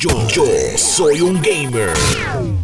Yo, soy un gamer.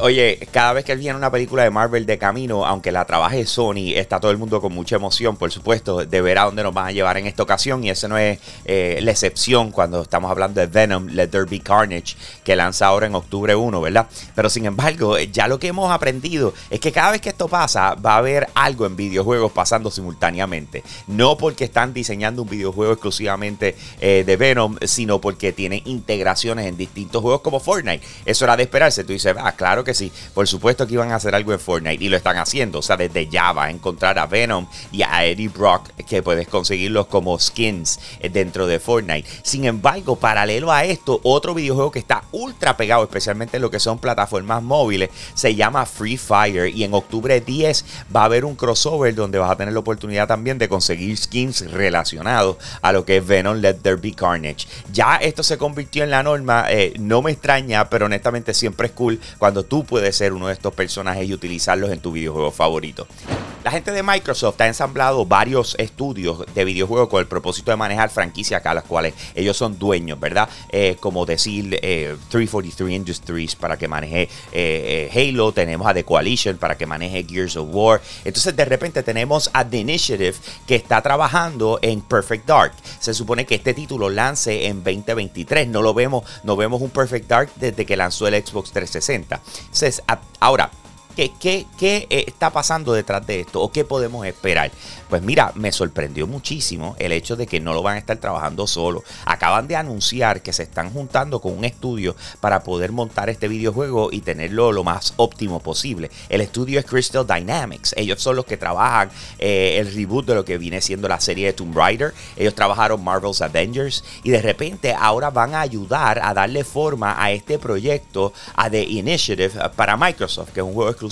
Oye, cada vez que viene una película de Marvel de camino, aunque la trabaje Sony, está todo el mundo con mucha emoción, por supuesto, de ver a dónde nos van a llevar en esta ocasión. Y eso no es eh, la excepción cuando estamos hablando de Venom, Let There Be Carnage, que lanza ahora en octubre 1, ¿verdad? Pero sin embargo, ya lo que hemos aprendido es que cada vez que esto pasa, va a haber algo en videojuegos pasando simultáneamente. No porque están diseñando un videojuego exclusivamente eh, de Venom, sino porque tienen integraciones en distintos juegos como Fortnite. Eso era de esperarse. Tú dices, ah, claro que sí. Por supuesto que iban a hacer algo en Fortnite y lo están haciendo. O sea, desde ya vas a encontrar a Venom y a Eddie Brock que puedes conseguirlos como skins dentro de Fortnite. Sin embargo, paralelo a esto, otro videojuego que está ultra pegado, especialmente en lo que son plataformas móviles, se llama Free Fire y en octubre 10 va a haber un crossover donde vas a tener la oportunidad también de conseguir skins relacionados a lo que es Venom Let There Be Carnage. Ya esto se convirtió en la norma. Eh, no me extraña, pero honestamente siempre es cool cuando tú puedes ser uno de estos personajes y utilizarlos en tu videojuego favorito. La gente de Microsoft ha ensamblado varios estudios de videojuegos con el propósito de manejar franquicias a las cuales ellos son dueños, ¿verdad? Eh, como decir 343 eh, Industries para que maneje eh, Halo, tenemos a The Coalition para que maneje Gears of War. Entonces de repente tenemos a The Initiative que está trabajando en Perfect Dark. Se supone que este título lance en 2023. No lo vemos, no vemos un Perfect Dark desde que lanzó el Xbox 360. Entonces, ahora, ¿Qué, qué, qué eh, está pasando detrás de esto? ¿O qué podemos esperar? Pues mira, me sorprendió muchísimo el hecho de que no lo van a estar trabajando solo. Acaban de anunciar que se están juntando con un estudio para poder montar este videojuego y tenerlo lo más óptimo posible. El estudio es Crystal Dynamics. Ellos son los que trabajan eh, el reboot de lo que viene siendo la serie de Tomb Raider. Ellos trabajaron Marvel's Avengers y de repente ahora van a ayudar a darle forma a este proyecto, a The Initiative para Microsoft, que es un juego exclusivo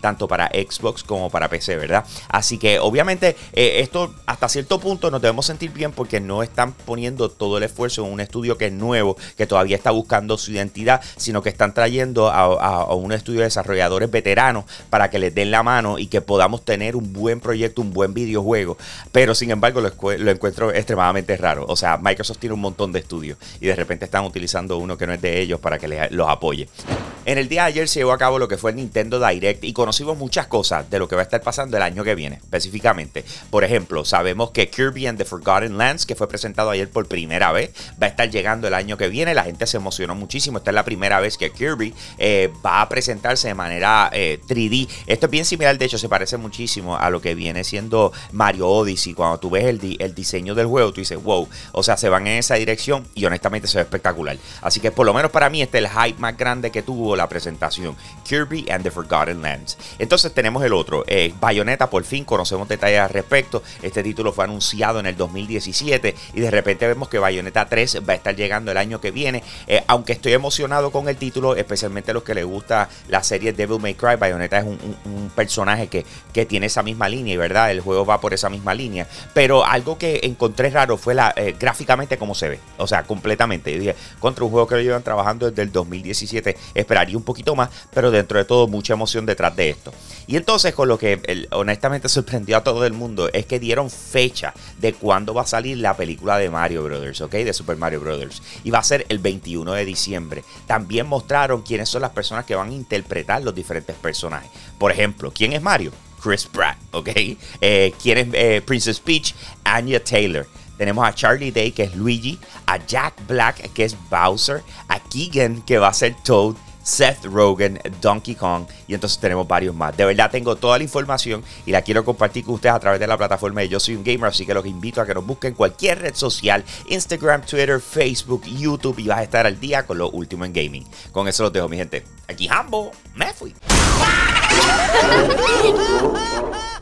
tanto para Xbox como para PC, ¿verdad? Así que obviamente eh, esto hasta cierto punto nos debemos sentir bien porque no están poniendo todo el esfuerzo en un estudio que es nuevo, que todavía está buscando su identidad, sino que están trayendo a, un estudio de desarrolladores veteranos para que les den la mano y que podamos tener un buen proyecto, un buen videojuego. Pero sin embargo lo, encuentro extremadamente raro. O sea, Microsoft tiene un montón de estudios y de repente están utilizando uno que no es de ellos para que les, los apoye. En el día de ayer se llevó a cabo lo que fue el Nintendo Direct y conocimos muchas cosas de lo que va a estar pasando el año que viene, específicamente. Por ejemplo, sabemos que Kirby and the Forgotten Lands, que fue presentado ayer por primera vez, va a estar llegando el año que viene. La gente se emocionó muchísimo. Esta es la primera vez que Kirby eh, va a presentarse de manera 3D. Eh, Esto es bien similar, de hecho, se parece muchísimo a lo que viene siendo Mario Odyssey. Cuando tú ves el, el diseño del juego, tú dices, wow, o sea, se van en esa dirección y honestamente se ve espectacular. Así que por lo menos para mí este es el hype más grande que tuvo la presentación. Kirby and the Forgotten Lands. Entonces tenemos el otro, eh, Bayonetta, por fin conocemos detalles respecto. Este título fue anunciado en el 2017 y de repente vemos que Bayonetta 3 va a estar llegando el año que viene. Eh, aunque estoy emocionado con el título, especialmente a los que les gusta la serie Devil May Cry, Bayonetta es un, personaje que, que, tiene esa misma línea verdad, el juego va por esa misma línea. Pero algo que encontré raro fue la eh, gráficamente cómo se ve, o sea, completamente. dije, contra un juego que lo llevan trabajando desde el 2017, esperaría un poquito más, pero dentro de todo mucha emoción detrás de esto. Y entonces con lo que honestamente sorprendió a todo el mundo, es que dieron fecha de cuándo va a salir la película de Mario Brothers, ¿ok? De Super Mario Brothers. Y va a ser el 21 de diciembre. También mostraron quiénes son las personas que van a interpretar los diferentes personajes. Por ejemplo, ¿quién es Mario? Chris Pratt, ¿ok? Eh, ¿Quién es eh, Princess Peach? Anya Taylor. Tenemos a Charlie Day, que es Luigi, a Jack Black, que es Bowser, a Keegan, que va a ser Toad, Seth Rogen, Donkey Kong y entonces tenemos varios más. De verdad tengo toda la información y la quiero compartir con ustedes a través de la plataforma de Yo Soy un Gamer, así que los invito a que nos busquen cualquier red social, Instagram, Twitter, Facebook, YouTube y vas a estar al día con lo último en gaming. Con eso los dejo mi gente. Aquí Hambo, me fui.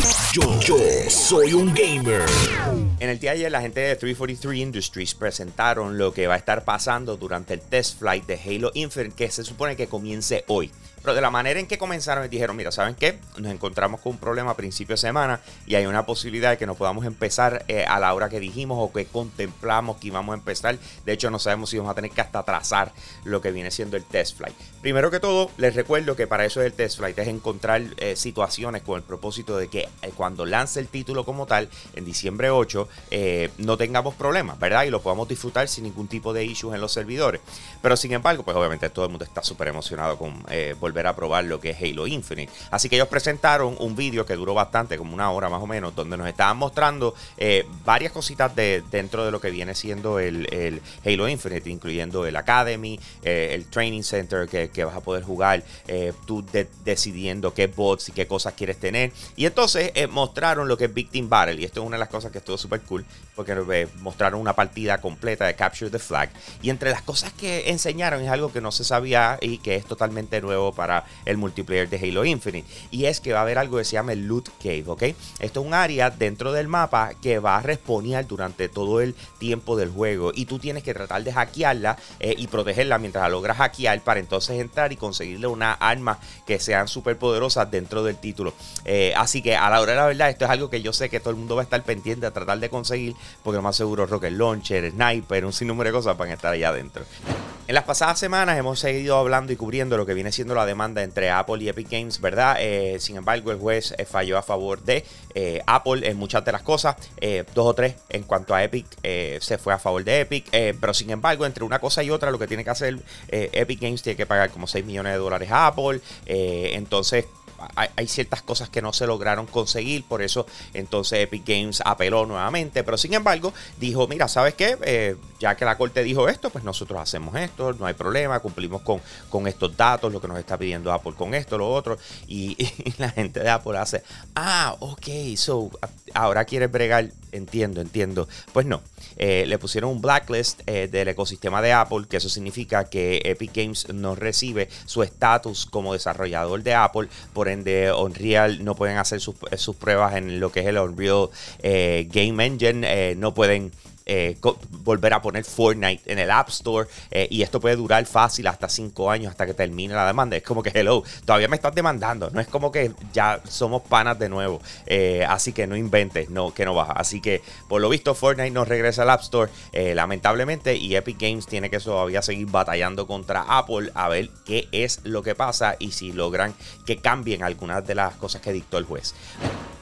Yo, soy un gamer. En el día de ayer, la gente de 343 Industries presentaron lo que va a estar pasando durante el test flight de Halo Infinite, que se supone que comience hoy. Pero de la manera en que comenzaron, dijeron, mira, ¿saben qué? Nos encontramos con un problema a principio de semana y hay una posibilidad de que no podamos empezar eh, a la hora que dijimos o que contemplamos que íbamos a empezar. De hecho, no sabemos si vamos a tener que hasta atrasar lo que viene siendo el test flight. Primero que todo, les recuerdo que para eso es el test flight, es encontrar eh, situaciones con el propósito de que cuando lance el título como tal, en diciembre 8, no tengamos problemas, ¿verdad? Y lo podamos disfrutar sin ningún tipo de issues en los servidores. Pero sin embargo, pues obviamente todo el mundo está súper emocionado con volver a probar lo que es Halo Infinite. Así que ellos presentaron un vídeo que duró bastante, como una hora más o menos, donde nos estaban mostrando eh, varias cositas de, dentro de lo que viene siendo el, Halo Infinite, incluyendo el Academy, eh, el Training Center que, vas a poder jugar, eh, tú decidiendo qué bots y qué cosas quieres tener. Y entonces mostraron lo que es Victim Battle, y esto es una de las cosas que estuvo súper cool, porque mostraron una partida completa de Capture the Flag. Y entre las cosas que enseñaron es algo que no se sabía y que es totalmente nuevo para el multiplayer de Halo Infinite. Y es que va a haber algo que se llama el Loot Cave, ¿ok? Esto es un área dentro del mapa que va a responder durante todo el tiempo del juego. Y tú tienes que tratar de hackearla eh, y protegerla mientras la logras hackear para entonces entrar y conseguirle una arma que sean súper poderosas dentro del título. Eh, así que a la la verdad, esto es algo que yo sé que todo el mundo va a estar pendiente a tratar de conseguir, porque lo más seguro Rocket Launcher, Sniper, un sinnúmero de cosas van a estar allá adentro. En las pasadas semanas hemos seguido hablando y cubriendo lo que viene siendo la demanda entre Apple y Epic Games, ¿verdad? Eh, sin embargo, el juez eh, falló a favor de eh, Apple en muchas de las cosas. dos o tres en cuanto a Epic se fue a favor de Epic. pero sin embargo, entre una cosa y otra, lo que tiene que hacer Epic Games tiene que pagar como 6 millones de dólares a Apple. entonces, hay, ciertas cosas que no se lograron conseguir, por eso entonces Epic Games apeló nuevamente, pero sin embargo dijo, mira, ¿sabes qué? Eh, ya que la corte dijo esto, pues nosotros hacemos esto, no hay problema, cumplimos con, con estos datos, lo que nos está pidiendo Apple con esto, lo otro, y, la gente de Apple hace, ah, ok, so ahora quieres bregar, entiendo, entiendo, pues no, eh, le pusieron un blacklist eh, del ecosistema de Apple, que eso significa que Epic Games no recibe su estatus como desarrollador de Apple por de Unreal no pueden hacer sus, pruebas en lo que es el Unreal eh, Game Engine, no pueden eh, volver a poner Fortnite en el App Store eh, y esto puede durar fácil hasta 5 años hasta que termine la demanda. Es como que, hello, todavía me estás demandando. No es como que ya somos panas de nuevo. Eh, así que no inventes, no, que no baja. Así que, por lo visto, Fortnite no regresa al App Store, lamentablemente, y Epic Games tiene que todavía seguir batallando contra Apple a ver qué es lo que pasa y si logran que cambien algunas de las cosas que dictó el juez.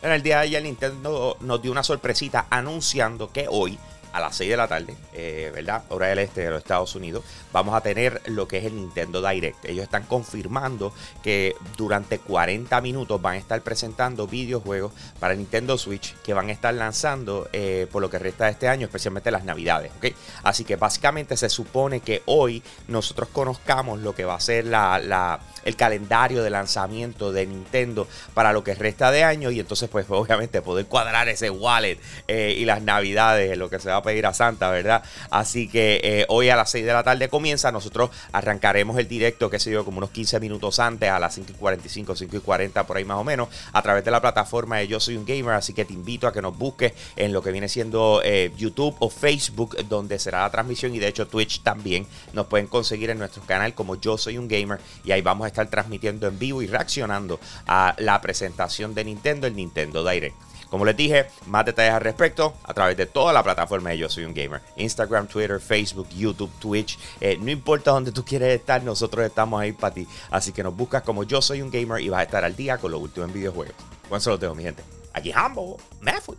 En el día de ayer, Nintendo nos dio una sorpresita anunciando que hoy a las 6 de la tarde, eh, ¿verdad? Hora del este de los Estados Unidos, vamos a tener lo que es el Nintendo Direct. Ellos están confirmando que durante 40 minutos van a estar presentando videojuegos para Nintendo Switch que van a estar lanzando eh, por lo que resta de este año, especialmente las Navidades, ¿ok? Así que básicamente se supone que hoy nosotros conozcamos lo que va a ser la, el calendario de lanzamiento de Nintendo para lo que resta de año y entonces pues obviamente poder cuadrar ese wallet eh, y las Navidades, lo que se va pedir a Santa, ¿verdad? Así que eh, hoy a las 6 de la tarde comienza. Nosotros arrancaremos el directo, que se dio como unos 15 minutos antes, a las 5 y 45, 5 y 40, por ahí más o menos, a través de la plataforma de Yo Soy un Gamer. Así que te invito a que nos busques en lo que viene siendo eh, YouTube o Facebook, donde será la transmisión. Y de hecho, Twitch también nos pueden conseguir en nuestro canal como Yo Soy un Gamer. Y ahí vamos a estar transmitiendo en vivo y reaccionando a la presentación de Nintendo, el Nintendo Direct. Como les dije, más detalles al respecto a través de toda la plataforma de Yo Soy un Gamer. Instagram, Twitter, Facebook, YouTube, Twitch. Eh, no importa dónde tú quieres estar, nosotros estamos ahí para ti. Así que nos buscas como Yo Soy un Gamer y vas a estar al día con lo último en videojuegos. Buen tengo, mi gente. Aquí Hambo, me fui.